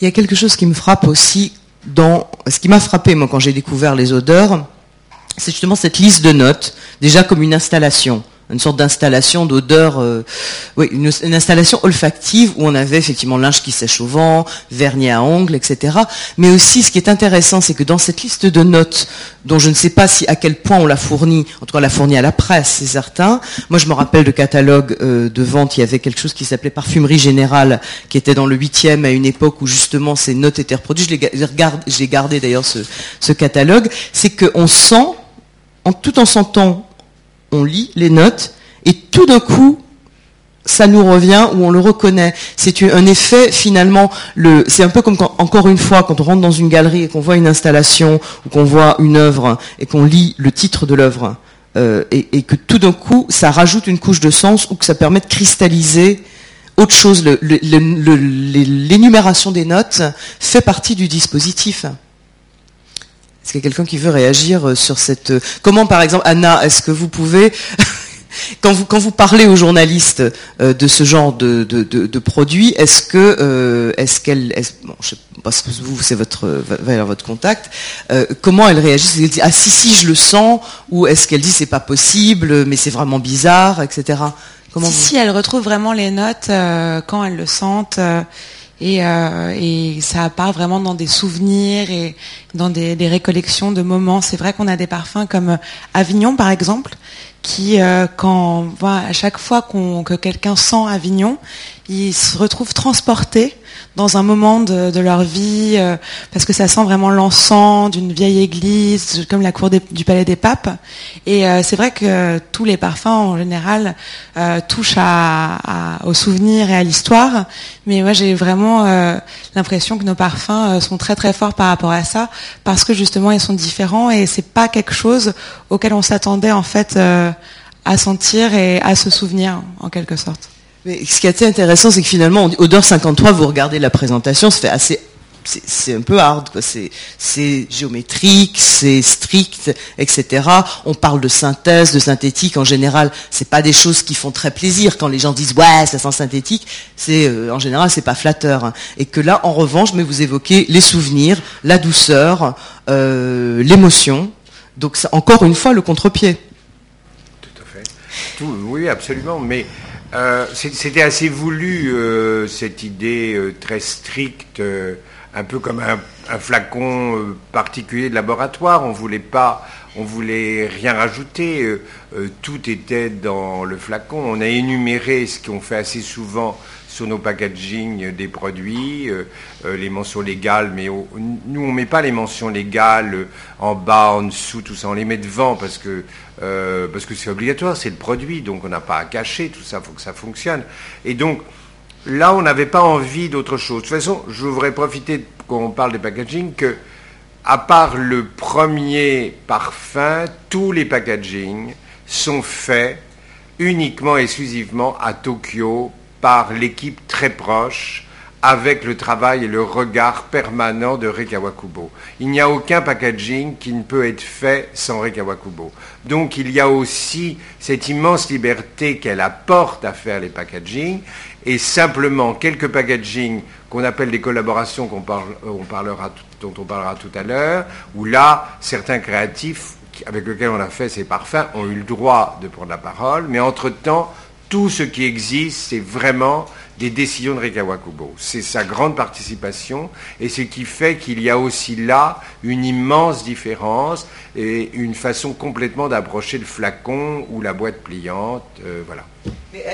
Il y a quelque chose qui me frappe aussi dans ce qui m'a frappé moi quand j'ai découvert les odeurs, c'est justement cette liste de notes, déjà comme une installation une sorte d'installation d'odeur, euh, oui, une, installation olfactive où on avait effectivement linge qui sèche au vent, vernis à ongles, etc. Mais aussi, ce qui est intéressant, c'est que dans cette liste de notes, dont je ne sais pas si à quel point on l'a fourni, en tout cas on l'a fourni à la presse, c'est certain. Moi, je me rappelle de catalogue euh, de vente, il y avait quelque chose qui s'appelait Parfumerie Générale, qui était dans le huitième à une époque où justement ces notes étaient reproduites. J'ai gardé d'ailleurs ce, ce catalogue. C'est qu'on sent, en, tout en sentant on lit les notes, et tout d'un coup, ça nous revient ou on le reconnaît. C'est un effet finalement. C'est un peu comme encore une fois quand on rentre dans une galerie et qu'on voit une installation ou qu'on voit une œuvre et qu'on lit le titre de l'œuvre euh, et, que tout d'un coup ça rajoute une couche de sens ou que ça permet de cristalliser autre chose. L'énumération des notes fait partie du dispositif. Est-ce qu'il y a quelqu'un qui veut réagir euh, sur cette... Euh, comment, par exemple, Anna, est-ce que vous pouvez... Quand vous, quand vous, parlez aux journalistes euh, de ce genre de, de, produits, est-ce que, est-ce qu'elle, bon, je sais pas vous, c'est votre, votre contact, comment elle réagit? Est-ce qu'elle dit ah si si je le sens, ou est-ce qu'elle dit c'est pas possible, mais c'est vraiment bizarre, etc. Comment si, si elle retrouve vraiment les notes quand elle le sente et, euh, et, ça part vraiment dans des souvenirs et dans des, récollections de moments. C'est vrai qu'on a des parfums comme Avignon par exemple, qui, euh, quand, à chaque fois qu'on, que quelqu'un sent Avignon, il se retrouve transporté dans un moment de, leur vie, euh, parce que ça sent vraiment l'encens d'une vieille église, comme la cour du Palais des Papes. Et euh, c'est vrai que tous les parfums, en général, touchent à, au souvenir et à l'histoire. Mais moi, j'ai vraiment l'impression que nos parfums sont très très forts par rapport à ça, parce que justement, ils sont différents et c'est pas quelque chose auquel on s'attendait en fait à sentir et à se souvenir, en quelque sorte. Mais ce qui est assez intéressant, c'est que finalement, Odeur 53, vous regardez la présentation, ça fait assez c'est un peu hard, C'est géométrique, c'est strict, etc. On parle de synthèse, de synthétique. En général, c'est pas des choses qui font très plaisir quand les gens disent ouais, ça sent synthétique. Euh, en général, c'est pas flatteur. Et que là, en revanche, mais vous évoquez les souvenirs, la douceur, euh, l'émotion. Donc, encore une fois, le contre-pied oui, absolument. Mais euh, c'était assez voulu, euh, cette idée euh, très stricte, un peu comme un, flacon particulier de laboratoire. On voulait pas, on voulait rien rajouter. tout était dans le flacon. On a énuméré ce qu'on fait assez souvent sur nos packaging des produits, les mentions légales, mais nous on met pas les mentions légales en bas, en dessous, tout ça, on les met devant parce que euh, c'est obligatoire, c'est le produit, donc on n'a pas à cacher tout ça, il faut que ça fonctionne. Et donc, là, on n'avait pas envie d'autre chose. De toute façon, je voudrais profiter, quand on parle des packaging, que, à part le premier parfum, tous les packaging sont faits uniquement, exclusivement à Tokyo par l'équipe très proche avec le travail et le regard permanent de Rekawakubo. Il n'y a aucun packaging qui ne peut être fait sans Rekawakubo. Donc il y a aussi cette immense liberté qu'elle apporte à faire les packaging et simplement quelques packaging qu'on appelle des collaborations dont on parlera tout à l'heure, où là, certains créatifs avec lesquels on a fait ces parfums ont eu le droit de prendre la parole, mais entre-temps, tout ce qui existe, c'est vraiment des décisions de Rekawakubo. C'est sa grande participation et ce qui fait qu'il y a aussi là une immense différence et une façon complètement d'approcher le flacon ou la boîte pliante. Euh, voilà.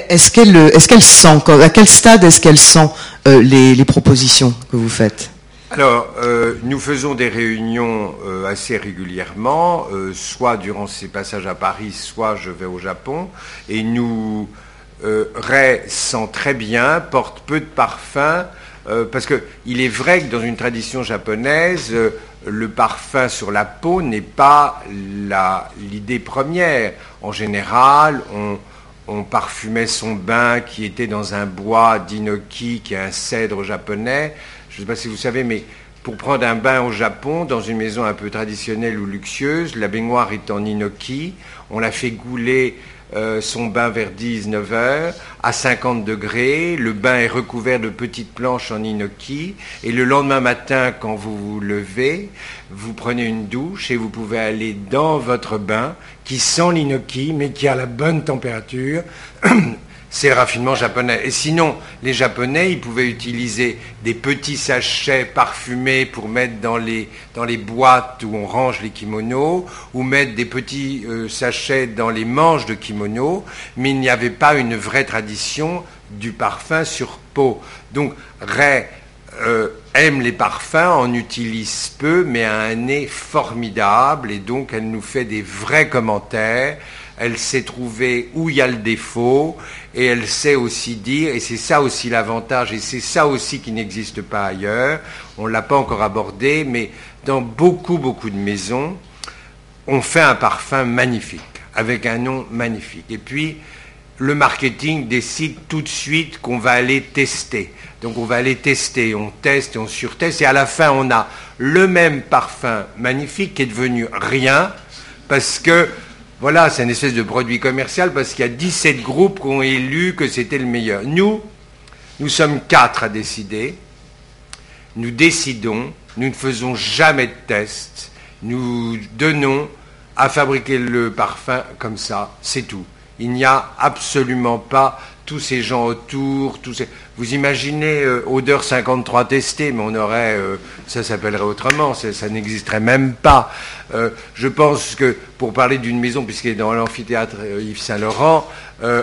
Est-ce qu'elle est sent, à quel stade est-ce qu'elle sent euh, les, propositions que vous faites? Alors, euh, nous faisons des réunions assez régulièrement, soit durant ces passages à Paris, soit je vais au Japon, et nous euh, Ray sent très bien, porte peu de parfum, euh, parce qu'il est vrai que dans une tradition japonaise, euh, le parfum sur la peau n'est pas l'idée première. En général, on, parfumait son bain qui était dans un bois d'inoki, qui est un cèdre japonais. Je ne sais pas si vous savez, mais pour prendre un bain au Japon, dans une maison un peu traditionnelle ou luxueuse, la baignoire est en inoki, on la fait gouler euh, son bain vers 19 heures à 50 degrés. Le bain est recouvert de petites planches en inoki. Et le lendemain matin, quand vous vous levez, vous prenez une douche et vous pouvez aller dans votre bain qui sent l'inoki, mais qui a la bonne température. c'est le raffinement japonais. Et sinon, les Japonais, ils pouvaient utiliser des petits sachets parfumés pour mettre dans les, boîtes où on range les kimonos, ou mettre des petits euh, sachets dans les manches de kimonos, mais il n'y avait pas une vraie tradition du parfum sur peau. Donc, Ray euh, aime les parfums, en utilise peu, mais a un nez formidable, et donc elle nous fait des vrais commentaires elle sait trouver où il y a le défaut, et elle sait aussi dire, et c'est ça aussi l'avantage, et c'est ça aussi qui n'existe pas ailleurs, on ne l'a pas encore abordé, mais dans beaucoup, beaucoup de maisons, on fait un parfum magnifique, avec un nom magnifique. Et puis, le marketing décide tout de suite qu'on va aller tester. Donc on va aller tester, on teste on surteste, et à la fin on a le même parfum magnifique qui est devenu rien, parce que voilà, c'est une espèce de produit commercial parce qu'il y a 17 groupes qui ont élu que c'était le meilleur. Nous, nous sommes quatre à décider. Nous décidons, nous ne faisons jamais de tests. Nous donnons à fabriquer le parfum comme ça, c'est tout. Il n'y a absolument pas tous ces gens autour, tous ces... Vous imaginez euh, odeur 53 testé, mais on aurait, euh, ça s'appellerait autrement, ça, n'existerait même pas. Euh, je pense que pour parler d'une maison, puisqu'elle est dans l'amphithéâtre Yves Saint-Laurent,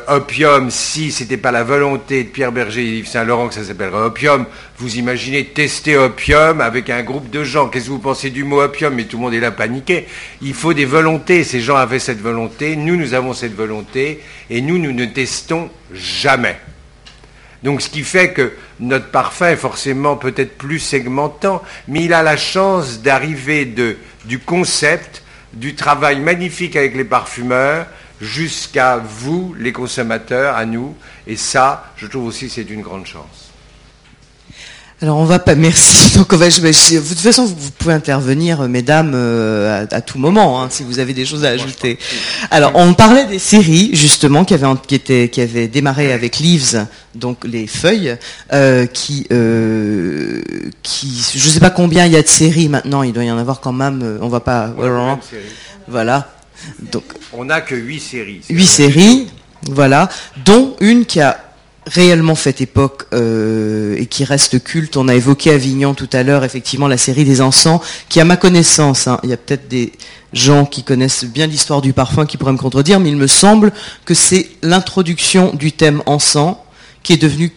Opium, si c'était pas la volonté de Pierre Berger et Yves Saint-Laurent que ça s'appellerait Opium, vous imaginez tester Opium avec un groupe de gens. Qu'est-ce que vous pensez du mot Opium? Mais tout le monde est là paniqué. Il faut des volontés. Ces gens avaient cette volonté. Nous, nous avons cette volonté. Et nous, nous ne testons jamais. Donc ce qui fait que notre parfum est forcément peut-être plus segmentant, mais il a la chance d'arriver du concept, du travail magnifique avec les parfumeurs, jusqu'à vous, les consommateurs, à nous. Et ça, je trouve aussi, c'est une grande chance. Alors on va pas, merci. Donc on va, je, de toute façon, vous pouvez intervenir, euh, mesdames, euh, à, tout moment, hein, si vous avez des choses à ajouter. Alors on parlait des séries justement qui avaient, qui étaient, qui avaient démarré avec Leaves, donc les feuilles, euh, qui, euh, qui, je sais pas combien il y a de séries maintenant. Il doit y en avoir quand même. On va pas. voilà. Donc on n'a que huit séries. Huit séries, voilà, dont une qui a réellement fait époque euh, et qui reste culte. On a évoqué Avignon tout à l'heure, effectivement, la série des encens, qui à ma connaissance, hein, il y a peut-être des gens qui connaissent bien l'histoire du parfum qui pourraient me contredire, mais il me semble que c'est l'introduction du thème encens qui est devenu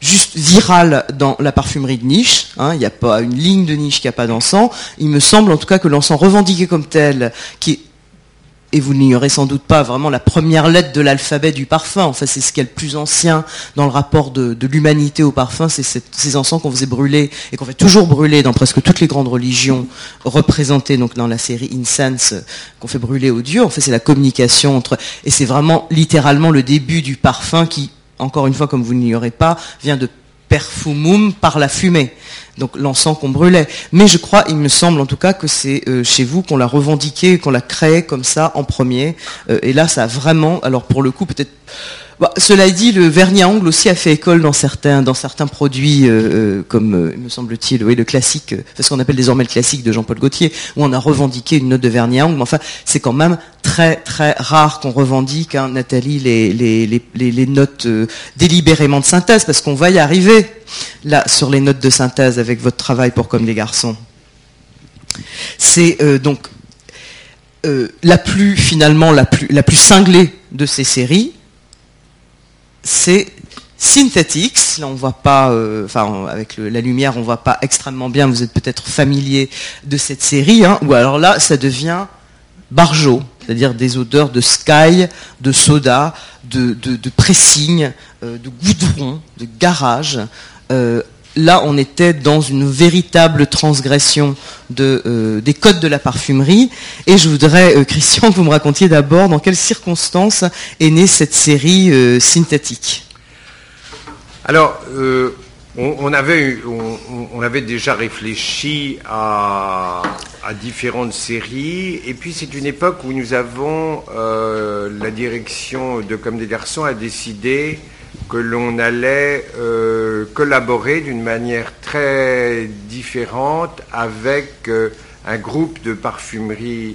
juste viral dans la parfumerie de niche. Hein. il n'y a pas une ligne de niche qui n'a pas d'encens. Il me semble en tout cas que l'encens revendiqué comme tel, qui est et vous n'ignorez sans doute pas vraiment la première lettre de l'alphabet du parfum. Enfin, c'est ce qui est le plus ancien dans le rapport de, l'humanité au parfum. C'est ces encens qu'on faisait brûler et qu'on fait toujours brûler dans presque toutes les grandes religions représentées donc dans la série Incense qu'on fait brûler aux dieux. En fait, c'est la communication entre et c'est vraiment littéralement le début du parfum qui, encore une fois, comme vous n'ignorez pas, vient de perfumum par la fumée, donc l'encens qu'on brûlait. Mais je crois, il me semble en tout cas que c'est euh, chez vous qu'on l'a revendiqué, qu'on l'a créé comme ça en premier. Euh, et là, ça a vraiment, alors pour le coup, peut-être bah, cela dit, le vernis à ongles aussi a fait école dans certains, produits, euh, euh, comme euh, me semble-t-il, oui, le classique, ce qu'on appelle désormais le classique de Jean-Paul Gaultier, où on a revendiqué une note de vernis à ongles. Mais enfin, c'est quand même très très rare qu'on revendique, hein, Nathalie, les, les, les, notes délibérément de synthèse, parce qu'on va y arriver là sur les notes de synthèse avec votre travail pour Comme les garçons. C'est donc la plus finalement la plus la plus cinglée de ces séries c'est Synthetics. Là, on voit pas, euh, avec la lumière, on voit pas extrêmement bien. Vous êtes peut-être familier de cette série, hein. ou alors là, ça devient barjo, c'est-à-dire des odeurs de sky, de soda, de, pressing, euh, de goudron, de garage. Euh, là, on était dans une véritable transgression de, des codes de la parfumerie. Et je voudrais, Christian, que vous me racontiez d'abord dans quelles circonstances est née cette série synthétique. Alors, on, avait, déjà réfléchi à, à différentes séries. Et puis c'est une époque où nous avons, euh, la direction de Comme des garçons a décidé que l'on allait euh, collaborer d'une manière très différente avec euh, un groupe de parfumerie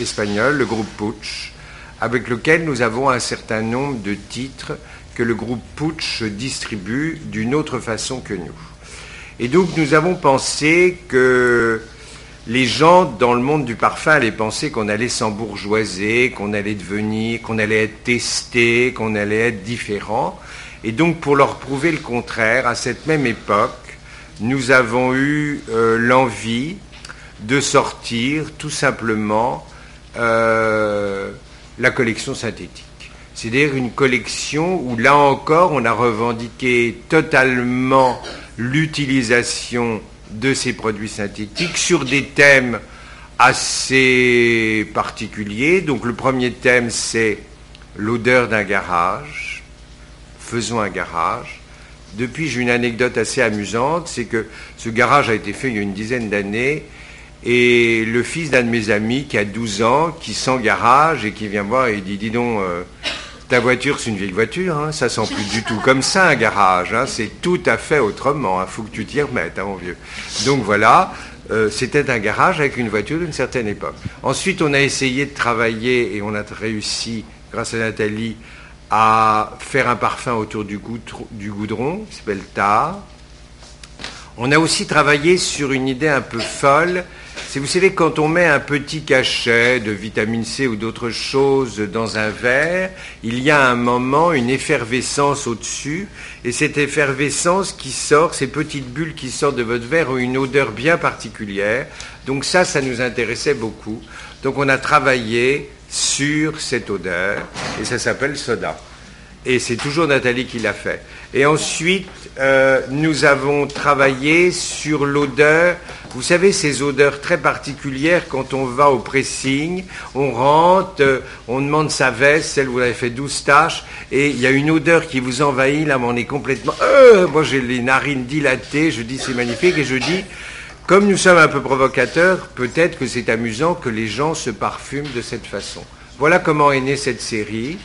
espagnole, le groupe Puch, avec lequel nous avons un certain nombre de titres que le groupe Puch distribue d'une autre façon que nous. Et donc nous avons pensé que les gens dans le monde du parfum allaient penser qu'on allait s'embourgeoiser, qu'on allait devenir, qu'on allait être testé, qu'on allait être différent. Et donc pour leur prouver le contraire, à cette même époque, nous avons eu euh, l'envie de sortir tout simplement euh, la collection synthétique. C'est-à-dire une collection où là encore on a revendiqué totalement l'utilisation de ces produits synthétiques sur des thèmes assez particuliers. Donc le premier thème, c'est l'odeur d'un garage. Faisons un garage. Depuis, j'ai une anecdote assez amusante, c'est que ce garage a été fait il y a une dizaine d'années, et le fils d'un de mes amis qui a 12 ans, qui sent garage et qui vient voir et dit, dis donc, euh, ta voiture, c'est une vieille voiture, hein, ça sent plus du tout comme ça un garage, hein, c'est tout à fait autrement, il hein, faut que tu t'y remettes, mon vieux. Donc voilà, euh, c'était un garage avec une voiture d'une certaine époque. Ensuite, on a essayé de travailler et on a réussi, grâce à Nathalie, à faire un parfum autour du, goudron, qui s'appelle Tar. On a aussi travaillé sur une idée un peu folle c'est, vous savez, quand on met un petit cachet de vitamine C ou d'autres choses dans un verre, il y a un moment une effervescence au-dessus, et cette effervescence qui sort, ces petites bulles qui sortent de votre verre ont une odeur bien particulière. Donc ça, ça nous intéressait beaucoup. Donc on a travaillé sur cette odeur, et ça s'appelle soda. Et c'est toujours Nathalie qui l'a fait. Et ensuite, euh, nous avons travaillé sur l'odeur. Vous savez, ces odeurs très particulières quand on va au pressing, on rentre, euh, on demande sa veste, celle vous avez fait 12 tâches, et il y a une odeur qui vous envahit, là, on est complètement... Euh, moi, j'ai les narines dilatées, je dis c'est magnifique, et je dis, comme nous sommes un peu provocateurs, peut-être que c'est amusant que les gens se parfument de cette façon. Voilà comment est née cette série.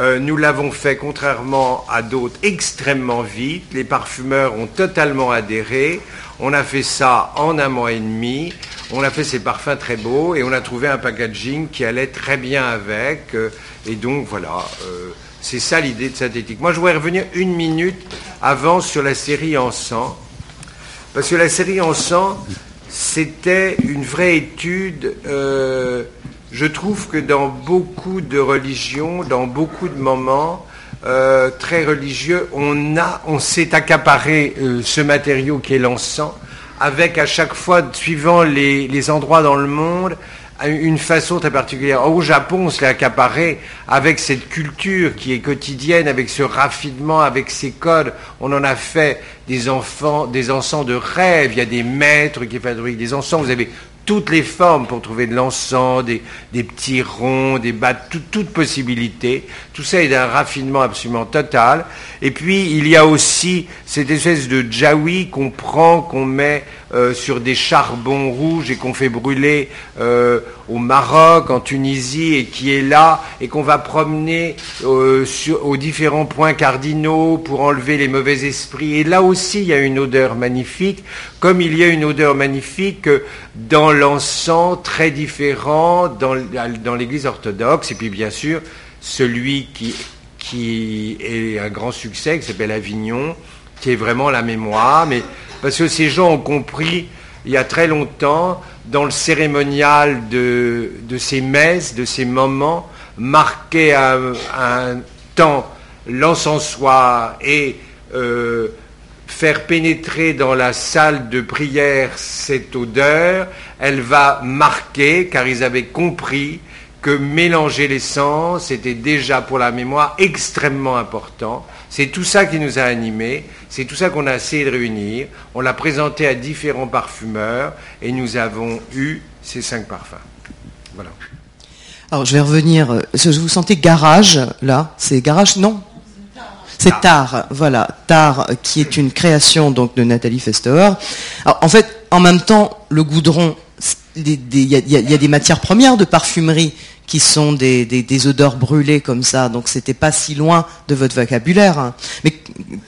Euh, nous l'avons fait, contrairement à d'autres, extrêmement vite. Les parfumeurs ont totalement adhéré. On a fait ça en un mois et demi. On a fait ces parfums très beaux et on a trouvé un packaging qui allait très bien avec. Euh, et donc voilà, euh, c'est ça l'idée de synthétique. Moi, je voudrais revenir une minute avant sur la série En sang. Parce que la série En sang, c'était une vraie étude je trouve que dans beaucoup de religions, dans beaucoup de moments euh, très religieux, on, on s'est accaparé euh, ce matériau qui est l'encens, avec à chaque fois, suivant les endroits dans le monde, une façon très particulière. Au Japon, on se accaparé avec cette culture qui est quotidienne, avec ce raffinement, avec ces codes. On en a fait des enfants, des encens de rêve. Il y a des maîtres qui fabriquent des encens. Vous avez toutes les formes pour trouver de l'encens, des, petits ronds, des battes, toute possibilité. Tout ça est d'un raffinement absolument total. Et puis, il y a aussi cette espèce de jawi qu'on prend, qu'on met euh, sur des charbons rouges et qu'on fait brûler euh, au Maroc, en Tunisie, et qui est là, et qu'on va promener euh, aux différents points cardinaux pour enlever les mauvais esprits. Et là aussi, il y a une odeur magnifique, comme il y a une odeur magnifique dans l'encens très différent dans, dans l'Église orthodoxe, et puis bien sûr, celui qui, est un grand succès, qui s'appelle Avignon, qui est vraiment la mémoire, mais parce que ces gens ont compris il y a très longtemps, dans le cérémonial de, ces messes, de ces moments, marquer un, un temps l'encensoir et euh, faire pénétrer dans la salle de prière cette odeur, elle va marquer, car ils avaient compris que mélanger l'essence était déjà pour la mémoire extrêmement important. C'est tout ça qui nous a animés, c'est tout ça qu'on a essayé de réunir. On l'a présenté à différents parfumeurs et nous avons eu ces cinq parfums. Voilà. Alors je vais revenir. Euh, je vous sentez garage là C'est garage Non? C'est Tar, voilà, Tar, qui est une création donc de Nathalie Festauer. Alors, en fait, en même temps, le goudron, il y, a des matières premières de parfumerie qui sont des, odeurs brûlées comme ça, donc c'était pas si loin de votre vocabulaire. Hein. Mais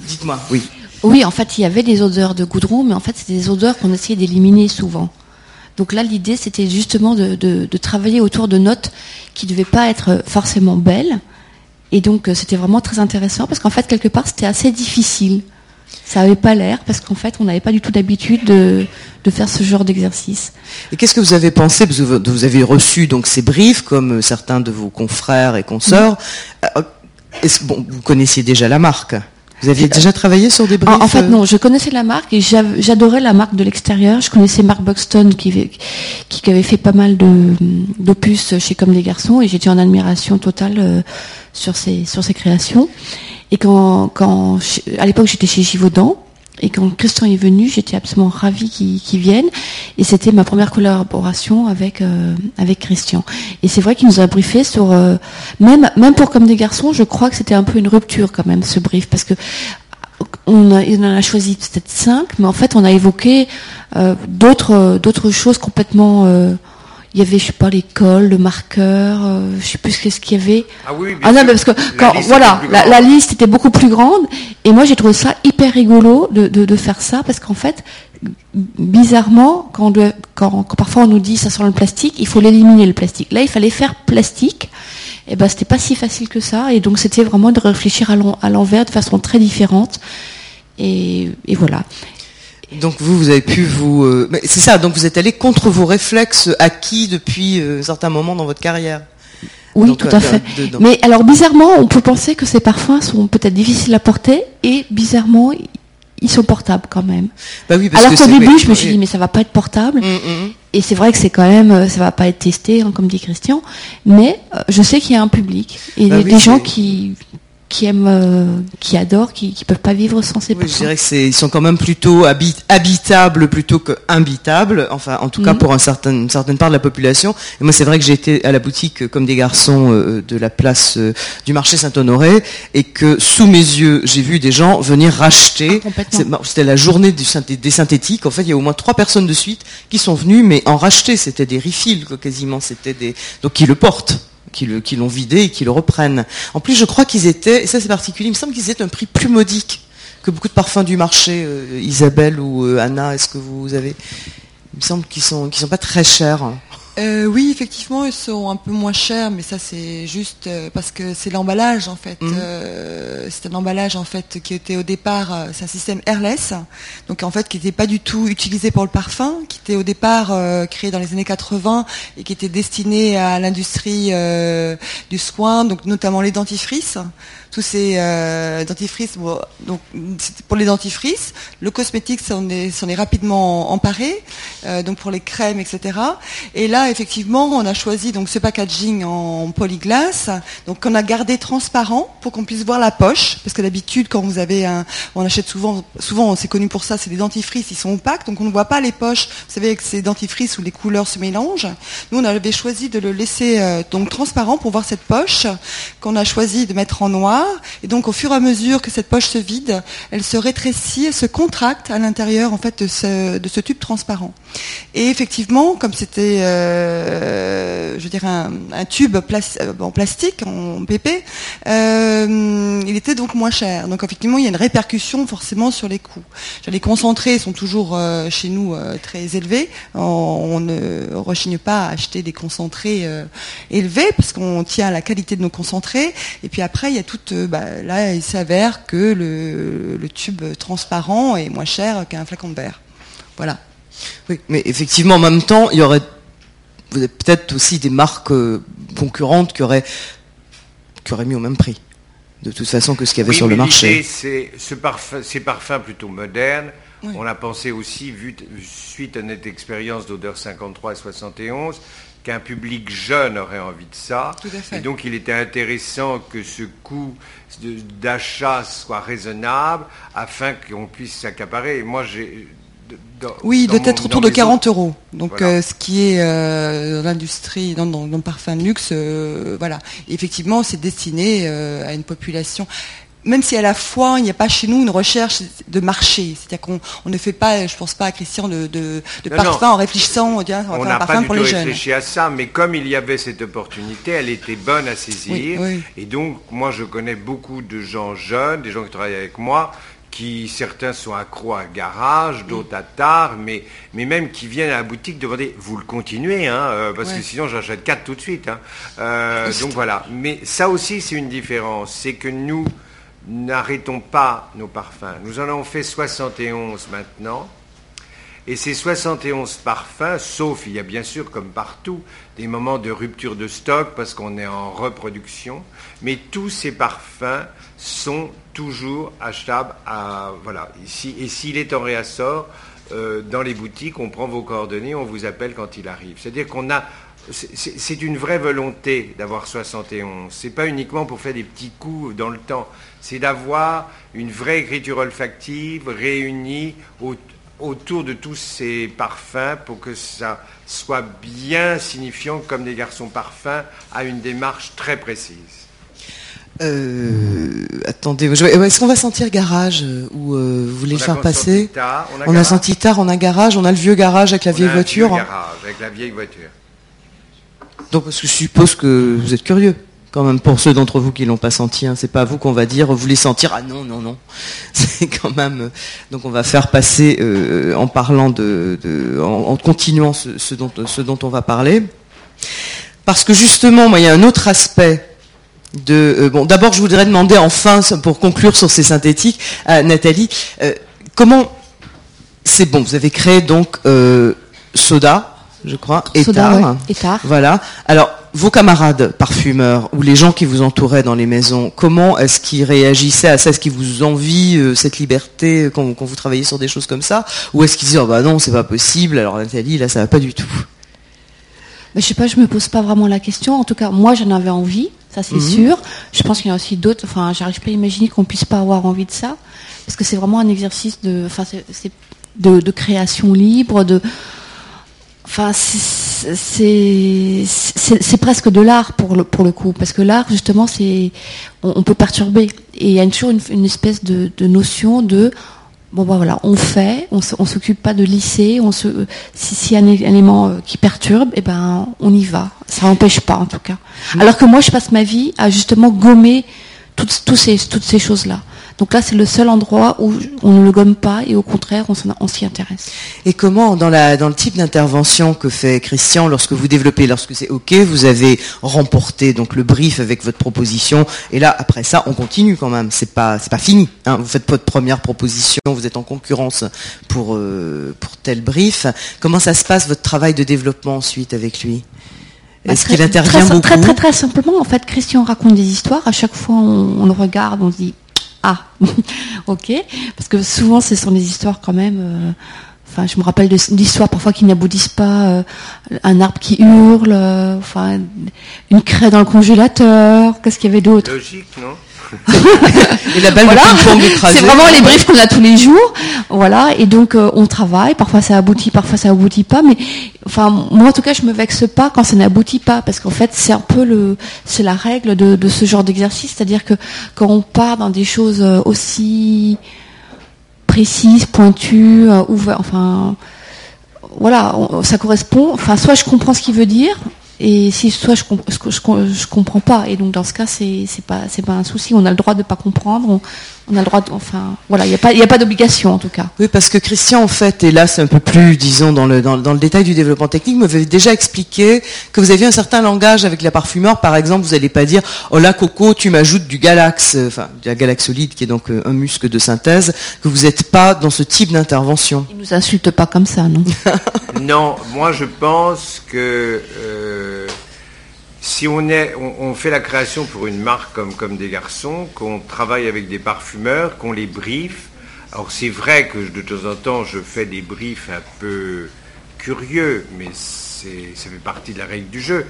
dites-moi, oui. Oui, en fait, il y avait des odeurs de goudron, mais en fait, c'était des odeurs qu'on essayait d'éliminer souvent. Donc là, l'idée, c'était justement de, de, travailler autour de notes qui ne devaient pas être forcément belles. Et donc, euh, c'était vraiment très intéressant parce qu'en fait, quelque part, c'était assez difficile. Ça n'avait pas l'air parce qu'en fait, on n'avait pas du tout d'habitude de, de, faire ce genre d'exercice. Et qu'est-ce que vous avez pensé? Parce que vous avez reçu donc ces briefs, comme certains de vos confrères et consoeurs. Euh, bon, vous connaissiez déjà la marque? Vous aviez déjà travaillé sur des briefs En, fait, euh? non. Je connaissais la marque et j'adorais la marque de l'extérieur. Je connaissais Mark Buxton qui, qui, avait fait pas mal d'opus chez Comme des Garçons et j'étais en admiration totale euh, sur ses, sur ses créations. Et quand, quand à l'époque, j'étais chez Givaudan. Et quand Christian est venu, j'étais absolument ravie qu'il vienne. Et c'était ma première collaboration avec euh, avec Christian. Et c'est vrai qu'il nous a briefé sur euh, même même pour comme des garçons, je crois que c'était un peu une rupture quand même ce brief parce que on, a, en a choisi peut-être cinq, mais en fait on a évoqué euh, d'autres d'autres choses complètement il y avait, je sais pas, l'école, le marqueur, euh, je sais plus ce qu'il y avait. Ah oui, ah non, mais parce que quand, voilà, la, liste était beaucoup plus grande, et moi j'ai trouvé ça hyper rigolo de, de, de faire ça, parce qu'en fait, bizarrement, quand, on quand, quand, parfois on nous dit ça sent le plastique, il faut l'éliminer le plastique. Là, il fallait faire plastique. Et ben, c'était pas si facile que ça, et donc c'était vraiment de réfléchir à l'envers de façon très différente. Et, et voilà. Donc vous, vous avez pu vous... Euh, c'est ça, donc vous êtes allé contre vos réflexes acquis depuis euh, un certain moment dans votre carrière. Oui, tout à fait. Mais alors bizarrement, on peut penser que ces parfums sont peut-être difficiles à porter et bizarrement, ils sont portables quand même. Bah oui, alors qu'au début, je me suis dit mais ça va pas être portable. Mm, mm. Et c'est vrai que c'est quand même, euh, ça va pas être testé, hein, comme dit Christian. Mais je sais qu'il y a un public et bah des gens qui qui aiment, euh, qui adorent, qui, ne peuvent pas vivre sans ces oui, Je dirais que c'est, ils sont quand même plutôt habitables plutôt que imbitables. Enfin, en tout cas mhm. pour un certain, une certaine part de la population. Et moi, c'est vrai que j'ai été à la boutique comme des garçons euh, de la place euh, du marché Saint-Honoré et que sous mes yeux, j'ai vu des gens venir racheter. Ah, c'était la journée du des synthétiques. En fait, il y a au moins trois personnes de suite qui sont venues, mais en racheter. C'était des refills, quasiment. C'était des, donc qui le portent qui l'ont vidé et qui le reprennent. En plus, je crois qu'ils étaient, et ça c'est particulier, il me semble qu'ils étaient un prix plus modique que beaucoup de parfums du marché, euh, Isabelle ou euh, Anna, est-ce que vous avez Il me semble qu'ils sont, sont pas très chers. Euh, oui, effectivement, ils sont un peu moins chers, mais ça c'est juste euh, parce que c'est l'emballage en fait. Mhm. Euh, c'est un emballage en fait qui était au départ, c'est un système airless, donc en fait qui n'était pas du tout utilisé pour le parfum, qui était au départ créé dans les années 80 et qui était destiné à l'industrie du soin, donc notamment les dentifrices tous ces euh, dentifrices. donc pour les dentifrices, le cosmétique s'en est, est, rapidement emparé, euh, donc pour les crèmes, etc. Et là, effectivement, on a choisi donc ce packaging en polyglace, donc qu'on a gardé transparent pour qu'on puisse voir la poche, parce que d'habitude, quand vous avez un, on achète souvent, souvent c'est connu pour ça, c'est des dentifrices, ils sont opaques, donc on ne voit pas les poches. Vous savez, avec ces dentifrices où les couleurs se mélangent. Nous, on avait choisi de le laisser euh, donc transparent pour voir cette poche, qu'on a choisi de mettre en noir et donc, au fur et à mesure que cette poche se vide, elle se rétrécit, elle se contracte à l'intérieur en fait de ce, tube transparent. Et effectivement, comme c'était, euh, un, tube euh, en plastique, en PP, euh, il était donc moins cher. Donc effectivement, il y a une répercussion forcément sur les coûts. Les concentrés sont toujours chez nous très élevés. On, ne rechigne pas à acheter des concentrés élevés parce qu'on tient à la qualité de nos concentrés. Et puis après, il y a toute bah, là, il s'avère que le, tube transparent est moins cher qu'un flacon de verre. Voilà. Oui, mais effectivement, en même temps, il y aurait peut-être aussi des marques euh, concurrentes qui auraient, qui auraient mis au même prix, de toute façon, que ce qu'il y avait sur le marché. C'est ce ces parfums plutôt modernes. On a pensé aussi, vu, suite à notre expérience d'odeur 53 et 71, qu'un public jeune aurait envie de ça. Et donc il était intéressant que ce coût d'achat soit raisonnable afin qu'on puisse s'accaparer. Et moi, j'ai oui, doit être autour de 40 euros. Donc, euh, ce qui est euh, dans l'industrie, dans, le parfum de luxe, euh, voilà. effectivement, c'est destiné à une population même si à la fois il n'y a pas chez nous une recherche de marché, c'est-à-dire qu'on on ne fait pas, je pense pas à Christian de, de, de Non, parfum non. en réfléchissant, on, dit, ah, on On n'a pas du pour tout les jeunes. réfléchi à ça, mais comme il y avait cette opportunité, elle était bonne à saisir. Oui, oui. Et donc, moi, je connais beaucoup de gens jeunes, des gens qui travaillent avec moi, qui certains sont accros à garage, d'autres à tard, mais, mais même qui viennent à la boutique demander, vous le continuez, hein, euh, parce Ouais. que sinon j'achète quatre tout de suite. hein. Euh, donc voilà. Mais ça aussi, c'est une différence, c'est que nous n'arrêtons pas nos parfums. Nous en avons fait 71 maintenant. Et ces 71 parfums, sauf il y a bien sûr, comme partout, des moments de rupture de stock parce qu'on est en reproduction, mais tous ces parfums sont toujours achetables voilà. Et s'il est en réassort euh, dans les boutiques, on prend vos coordonnées, on vous appelle quand il arrive. C'est-à-dire qu'on a c'est- une vraie volonté d'avoir 71. C'est pas uniquement pour faire des petits coups dans le temps. C'est d'avoir une vraie écriture olfactive réunie au- autour de tous ces parfums pour que ça soit bien signifiant comme des garçons parfums à une démarche très précise. Euh, attendez, est-ce qu'on va sentir garage euh, ou euh, vous voulez On le faire passer tard, on a On a garage. senti tard, on a garage, on a le vieux garage avec la On vieille a un vieux voiture. garage avec la vieille voiture. Donc je suppose que vous êtes curieux quand même pour ceux d'entre vous qui l'ont pas senti. Hein. C'est pas à vous qu'on va dire vous les sentir. Ah non non non. C'est quand même. euh, Donc on va faire passer euh, en parlant de, en, continuant ce, dont on va parler. Parce que justement, moi, il y a un autre aspect de. euh, bon, d'abord, je voudrais demander enfin, pour conclure sur ces synthétiques, à Nathalie, comment c'est bon. Vous avez créé donc Soda, je crois, et Soda, Tar. ouais, et Tar. Voilà. Alors, vos camarades parfumeurs ou les gens qui vous entouraient dans les maisons, comment est-ce qu'ils réagissaient à ça? Est-ce qu'ils vous envient euh, cette liberté quand, quand vous travaillez sur des choses comme ça? Ou est-ce qu'ils disent, oh bah non, c'est pas possible, alors Nathalie, là, ça va pas du tout? Mais je sais pas, je me pose pas vraiment la question. En tout cas, moi, j'en avais envie, ça c'est Mhm. sûr. Je pense qu'il y en a aussi d'autres. Enfin, j'arrive pas à imaginer qu'on puisse pas avoir envie de ça, parce que c'est vraiment un exercice de, enfin, c'est- c'est de, de création libre, de, enfin, c'est- c'est c'est c'est presque de l'art pour le pour le coup, parce que l'art justement, c'est on, on peut perturber et il y a toujours une, une espèce de, de notion de Bon bah voilà, on fait, on on s'occupe pas de lisser, on se, si s'il y a un, élément euh, qui perturbe, eh ben on y va. Ça n'empêche pas en tout cas. Alors que moi je passe ma vie à justement gommer toutes, tous ces, toutes ces choses-là. Donc là c'est le seul endroit où on ne le gomme pas et au contraire on, s'y intéresse. Et comment, dans, la, dans le type d'intervention que fait Christian, lorsque vous développez, lorsque c'est OK, vous avez remporté donc le brief avec votre proposition, et là, après ça, on continue quand même. C'est pas, c'est pas fini. hein. Vous faites votre première proposition, vous êtes en concurrence pour, euh, pour tel brief. Comment ça se passe, votre travail de développement ensuite avec lui? Est-ce Bah, qu'il très- intervient très, beaucoup? très, très, très simplement, en fait, Christian raconte des histoires. À chaque fois, on, on le regarde, on se dit ah, ok, parce que souvent, ce sont des histoires quand même. euh, Enfin, je me rappelle d'histoires parfois qui n'aboutissent pas. euh, un arbre qui hurle, euh, enfin, une craie dans le congélateur. Qu'est-ce qu'il y avait d'autre? Logique, non? Et la balle voilà, c'est vraiment les briefs qu'on a tous les jours, voilà. Et donc euh, on travaille. Parfois ça aboutit, parfois ça aboutit pas. Mais enfin moi en tout cas je me vexe pas quand ça n'aboutit pas parce qu'en fait c'est un peu le, c'est la règle de, de ce genre d'exercice, c'est-à-dire que quand on part dans des choses euh, aussi précises, pointues, euh, ouver- enfin voilà, on- ça correspond. Enfin soit je comprends ce qu'il veut dire. Et si soit je, je, comprends pas. Et donc dans ce cas c'est pas pas un souci. On a le droit de pas comprendre on a le droit de, enfin voilà il y a pas il y a pas d'obligation en tout cas Oui, parce que Christian, en fait, et là c'est un peu plus, disons, dans le, dans, dans le détail du développement technique, m'avait déjà expliqué que vous aviez un certain langage avec la parfumeur. Par exemple, vous n'allez pas dire « Oh là, Coco, tu m'ajoutes du Galax, euh, enfin, du Galaxolide, qui est donc euh, un muscle de synthèse, que vous n'êtes pas dans ce type d'intervention. ils nous insultent pas comme ça non? Non, moi je pense que euh, si on, fait la création pour une marque comme, des garçons, qu'on travaille avec des parfumeurs, qu'on les briefe, alors c'est vrai que de temps en temps je fais des briefs un peu curieux, mais ça fait partie de la règle du jeu.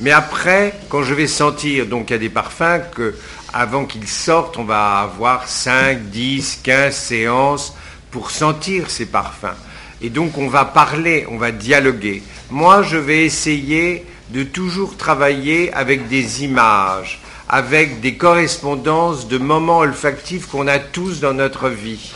Mais après, quand je vais sentir, donc il y a des parfums que avant qu'ils sortent, on va avoir 5, 10, 15 séances pour sentir ces parfums. Et donc on va parler, on va dialoguer. Moi, je vais essayer de toujours travailler avec des images, avec des correspondances de moments olfactifs qu'on a tous dans notre vie.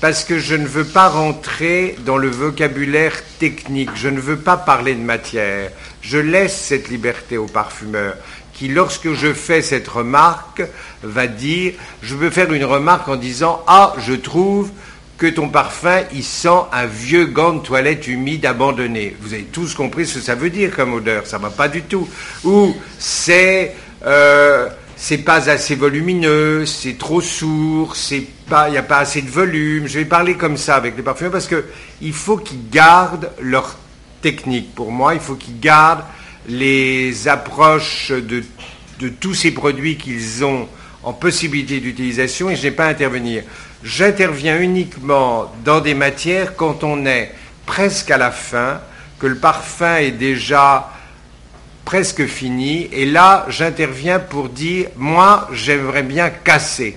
Parce que je ne veux pas rentrer dans le vocabulaire technique, je ne veux pas parler de matière. Je laisse cette liberté au parfumeur qui, lorsque je fais cette remarque, va dire, je veux faire une remarque en disant, ah, je trouve que ton parfum, il sent un vieux gant de toilette humide abandonné. Vous avez tous compris ce que ça veut dire comme odeur, ça va pas du tout. Ou c'est euh, c'est pas assez volumineux, c'est trop sourd, il n'y a pas assez de volume. Je vais parler comme ça avec les parfumeurs parce que il faut qu'ils gardent leur technique. Pour moi, il faut qu'ils gardent les approches de tous ces produits qu'ils ont en possibilité d'utilisation et je n'ai pas à intervenir. J'interviens uniquement dans des matières quand on est presque à la fin, que le parfum est déjà presque fini. Et là, j'interviens pour dire, moi, j'aimerais bien casser.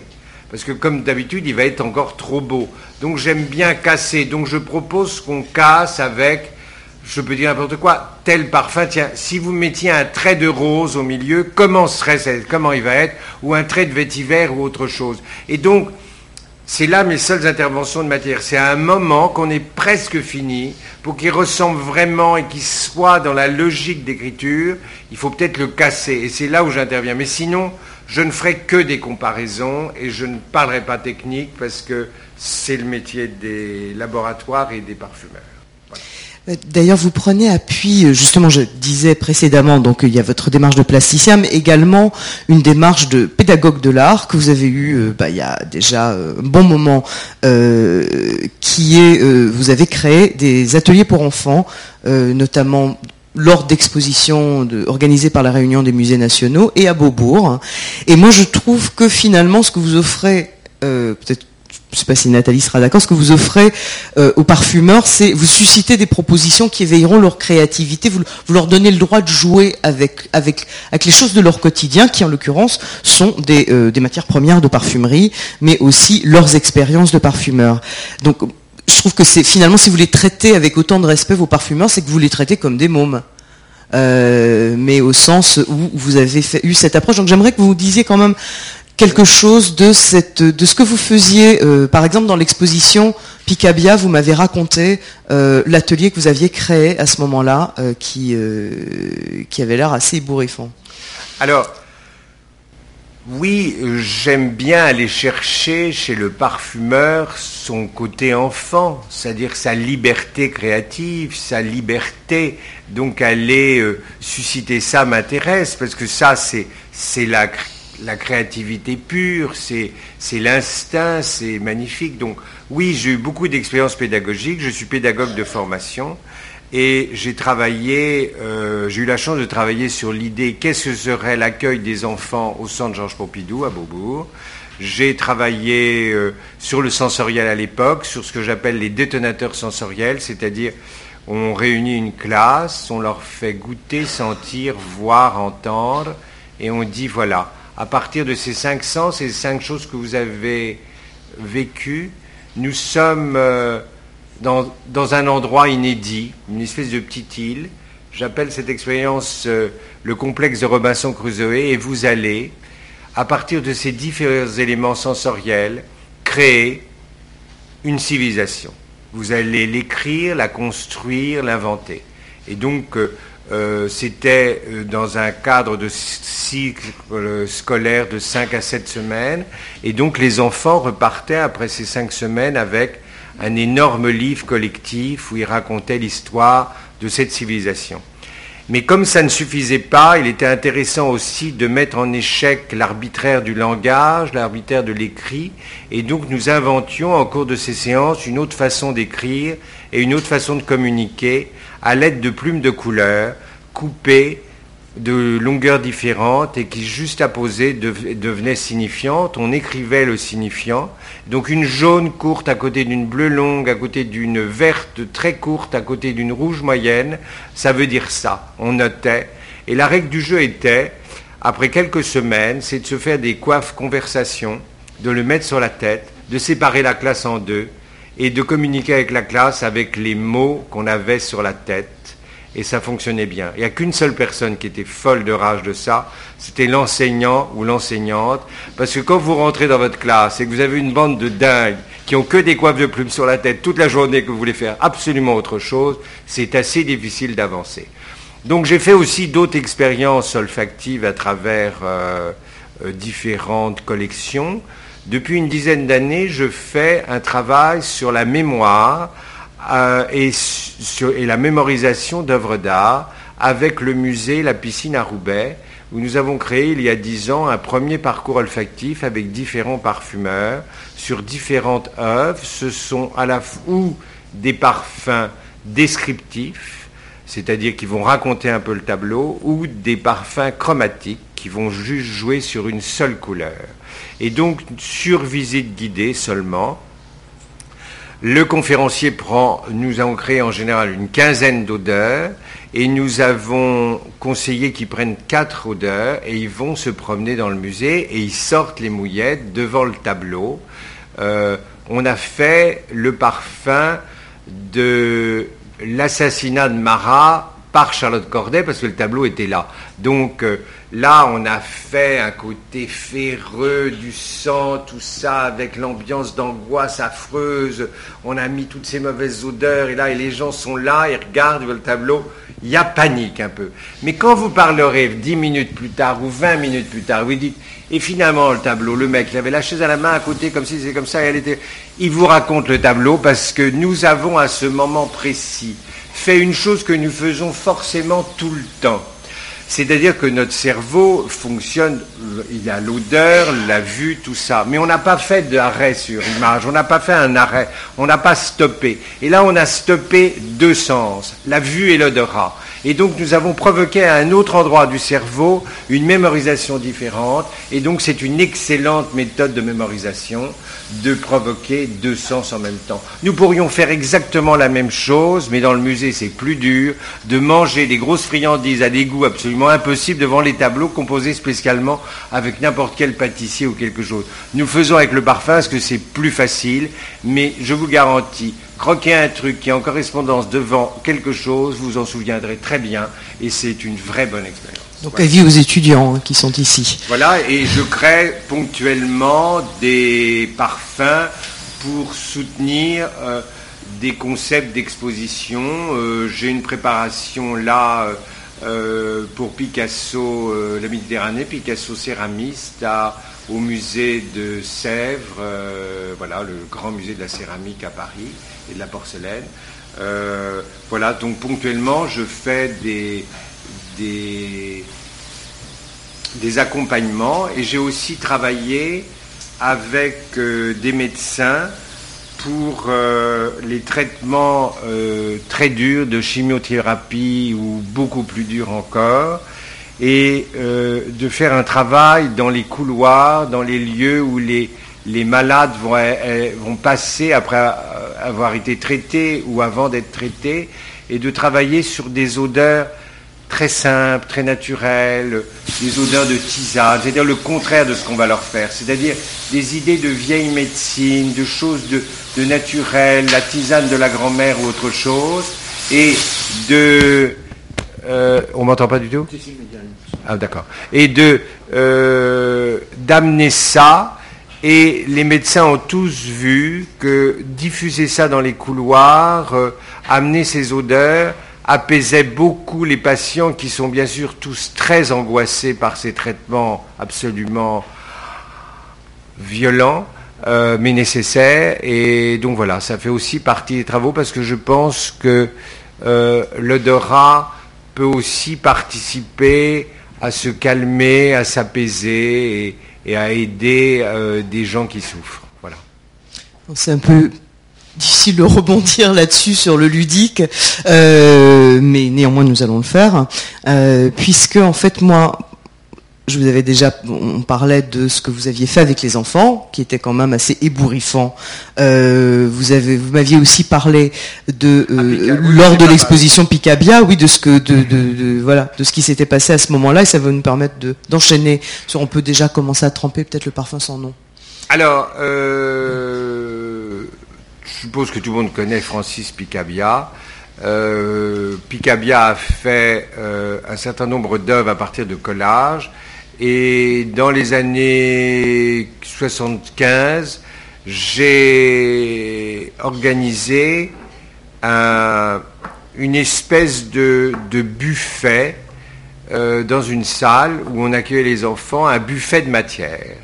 Parce que comme d'habitude, il va être encore trop beau. Donc j'aime bien casser. Donc je propose qu'on casse avec, je peux dire n'importe quoi, tel parfum. Tiens, si vous mettiez un trait de rose au milieu, comment serait comment il va être? Ou un trait de vétiver ou autre chose. Et donc, c'est là mes seules interventions de matière. C'est à un moment qu'on est presque fini. Pour qu'il ressemble vraiment et qu'il soit dans la logique d'écriture, il faut peut-être le casser. Et c'est là où j'interviens. Mais sinon, je ne ferai que des comparaisons et je ne parlerai pas technique parce que c'est le métier des laboratoires et des parfumeurs. Euh, d'ailleurs, vous prenez appui, euh, justement, je disais précédemment, donc il y a votre démarche de plasticien, mais également une démarche de pédagogue de l'art que vous avez eue euh, bah, il y a déjà un bon moment, qui est, vous avez créé des ateliers pour enfants, notamment lors d'expositions organisées par la Réunion des musées nationaux et à Beaubourg. Et moi, je trouve que finalement, ce que vous offrez, peut-être ne sais pas si Nathalie sera d'accord, ce que vous offrez euh, aux parfumeurs, c'est vous susciter des propositions qui éveilleront leur créativité, vous, leur donnez le droit de jouer avec, les choses de leur quotidien, qui en l'occurrence sont des, euh, matières premières de parfumerie, mais aussi leurs expériences de parfumeurs. Donc je trouve que finalement, si vous les traitez avec autant de respect, vos parfumeurs, c'est que vous les traitez comme des mômes. Euh, mais au sens où vous avez eu cette approche. Donc j'aimerais que vous disiez quand même quelque chose de, cette, de ce que vous faisiez, euh, par exemple dans l'exposition Picabia, vous m'avez raconté euh, l'atelier que vous aviez créé à ce moment-là, euh, qui, qui avait l'air assez ébouriffant. Alors, oui, j'aime bien aller chercher chez le parfumeur son côté enfant, c'est-à-dire sa liberté créative, sa liberté. Donc aller susciter ça m'intéresse, parce que ça, c'est la la créativité pure, c'est l'instinct, c'est magnifique. Donc oui, j'ai eu beaucoup d'expériences pédagogiques, je suis pédagogue de formation et j'ai travaillé, euh, j'ai eu la chance de travailler sur l'idée qu'est-ce que serait l'accueil des enfants au centre Georges Pompidou à Beaubourg. J'ai travaillé euh, sur le sensoriel à l'époque, sur ce que j'appelle les détonateurs sensoriels, c'est-à-dire on réunit une classe, on leur fait goûter, sentir, voir, entendre, et on dit voilà, à partir de ces cinq sens, ces cinq choses que vous avez vécues, nous sommes euh, dans, un endroit inédit, une espèce de petite île. J'appelle cette expérience euh, le complexe de Robinson Crusoe et vous allez, à partir de ces différents éléments sensoriels, créer une civilisation. Vous allez l'écrire, la construire, l'inventer. Et donc, euh, c'était euh, dans un cadre de cycle euh, scolaire de 5 à 7 semaines. Et donc les enfants repartaient après ces 5 semaines avec un énorme livre collectif où ils racontaient l'histoire de cette civilisation. Mais comme ça ne suffisait pas, il était intéressant aussi de mettre en échec l'arbitraire du langage, l'arbitraire de l'écrit, et donc nous inventions en cours de ces séances une autre façon d'écrire et une autre façon de communiquer à l'aide de plumes de couleurs coupées de longueurs différentes et qui, juste à poser, devenaient signifiantes. On écrivait le signifiant. Donc une jaune courte à côté d'une bleue longue, à côté d'une verte très courte, à côté d'une rouge moyenne, ça veut dire ça. On notait. Et la règle du jeu était, après quelques semaines, c'est de se faire des coiffes conversations, de le mettre sur la tête, de séparer la classe en deux et de communiquer avec la classe avec les mots qu'on avait sur la tête et ça fonctionnait bien. Il n'y a qu'une seule personne qui était folle de rage de ça, c'était l'enseignant ou l'enseignante, parce que quand vous rentrez dans votre classe et que vous avez une bande de dingues qui ont que des coiffes de plumes sur la tête toute la journée, que vous voulez faire absolument autre chose, c'est assez difficile d'avancer. Donc j'ai fait aussi d'autres expériences olfactives à travers euh, euh, différentes collections. Depuis une dizaine d'années, je fais un travail sur la mémoire euh, et, et, la mémorisation d'œuvres d'art avec le musée La Piscine à Roubaix, où nous avons créé il y a dix ans un premier parcours olfactif avec différents parfumeurs sur différentes œuvres. Ce sont à la fois des parfums descriptifs, c'est-à-dire qui vont raconter un peu le tableau, ou des parfums chromatiques qui vont juste jouer sur une seule couleur. Et donc, sur visite guidée seulement, le conférencier prend, nous avons créé en général une quinzaine d'odeurs et nous avons conseillé qu'ils prennent quatre odeurs et ils vont se promener dans le musée et ils sortent les mouillettes devant le tableau. Euh, on a fait le parfum de l'assassinat de Marat par Charlotte Corday parce que le tableau était là. Donc euh, là, on a fait un côté féreux du sang, tout ça, avec l'ambiance d'angoisse affreuse. On a mis toutes ces mauvaises odeurs et là, et les gens sont là, ils regardent le tableau. Il y a panique un peu. Mais quand vous parlerez dix minutes plus tard ou vingt minutes plus tard, vous dites, et finalement, le tableau, le mec, il avait la chaise à la main à côté, comme si c'était comme ça, et elle était. Il vous raconte le tableau parce que nous avons à ce moment précis fait une chose que nous faisons forcément tout le temps. C'est-à-dire que notre cerveau fonctionne, il a l'odeur, la vue, tout ça. Mais on n'a pas fait d'arrêt sur image, on n'a pas fait un arrêt, on n'a pas stoppé. Et là, on a stoppé deux sens, la vue et l'odorat. Et donc nous avons provoqué à un autre endroit du cerveau une mémorisation différente. Et donc c'est une excellente méthode de mémorisation de provoquer deux sens en même temps. Nous pourrions faire exactement la même chose, mais dans le musée c'est plus dur, de manger des grosses friandises à des goûts absolument impossibles devant les tableaux composés spécialement avec n'importe quel pâtissier ou quelque chose. Nous faisons avec le parfum parce que c'est plus facile, mais je vous garantis, croquer un truc qui est en correspondance devant quelque chose, vous en souviendrez très bien, et c'est une vraie bonne expérience. Donc avis aux étudiants hein, qui sont ici. Voilà, et je crée ponctuellement des parfums pour soutenir euh, des concepts d'exposition. Euh, j'ai une préparation là euh, pour Picasso, la Méditerranée, Picasso céramiste au musée de Sèvres, voilà, le grand musée de la céramique à Paris et de la porcelaine. Euh, voilà, donc ponctuellement, je fais des, des, accompagnements et j'ai aussi travaillé avec euh, des médecins pour euh, les traitements très durs de chimiothérapie ou beaucoup plus durs encore, et de faire un travail dans les couloirs, dans les lieux où les, les malades vont, eh, vont, passer après euh, avoir été traités ou avant d'être traités, et de travailler sur des odeurs très simples, très naturelles, des odeurs de tisane, c'est-à-dire le contraire de ce qu'on va leur faire, c'est-à-dire des idées de vieille médecine, de choses de, de naturel, la tisane de la grand-mère ou autre chose, et de... Euh, on m'entend pas du tout Ah d'accord. Et de euh, d'amener ça et les médecins ont tous vu que diffuser ça dans les couloirs, euh, amener ces odeurs, apaisait beaucoup les patients qui sont bien sûr tous très angoissés par ces traitements absolument violents, euh, mais nécessaires. Et donc voilà, ça fait aussi partie des travaux parce que je pense que euh, l'odorat peut aussi participer à se calmer, à s'apaiser. Et, à aider euh, des gens qui souffrent. Voilà. C'est un peu difficile de rebondir là-dessus sur le ludique, euh, mais néanmoins nous allons le faire, euh, puisque en fait moi, je vous avais déjà, on parlait de ce que vous aviez fait avec les enfants, qui était quand même assez ébouriffant. Euh, vous avez, vous m'aviez aussi parlé de euh, ah, lors de l'exposition Picabia, oui, de ce que, de, voilà, de ce qui s'était passé à ce moment-là, et ça va nous permettre d'enchaîner. sur, on peut déjà commencer à tremper peut-être le parfum sans nom. Alors, euh, je suppose que tout le monde connaît Francis Picabia. Picabia a fait un certain nombre d'œuvres à partir de collages. Et dans les années 75, j'ai organisé une espèce de, buffet euh, dans une salle où on accueillait les enfants, un buffet de matières,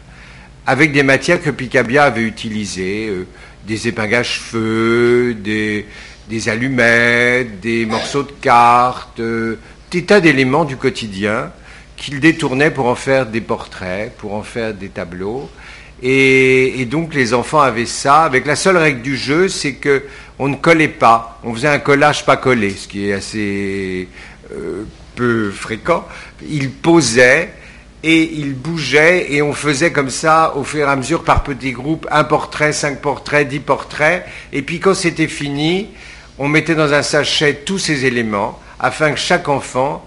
avec des matières que Picabia avait utilisées, euh, des épingles à cheveux, des, allumettes, des morceaux de cartes, euh, des tas d'éléments du quotidien qu'il détournait pour en faire des portraits, pour en faire des tableaux. Et, donc les enfants avaient ça, avec la seule règle du jeu, c'est que on ne collait pas, on faisait un collage pas collé, ce qui est assez euh, peu fréquent. Ils posaient et ils bougeaient et on faisait comme ça au fur et à mesure par petits groupes, un portrait, cinq portraits, dix portraits. Et puis quand c'était fini, on mettait dans un sachet tous ces éléments afin que chaque enfant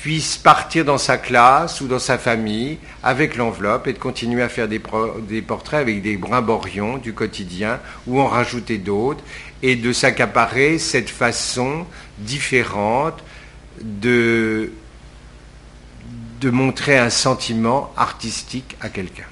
puisse partir dans sa classe ou dans sa famille avec l'enveloppe et de continuer à faire des, portraits avec des brimborions du quotidien ou en rajouter d'autres et de s'accaparer cette façon différente de, de montrer un sentiment artistique à quelqu'un.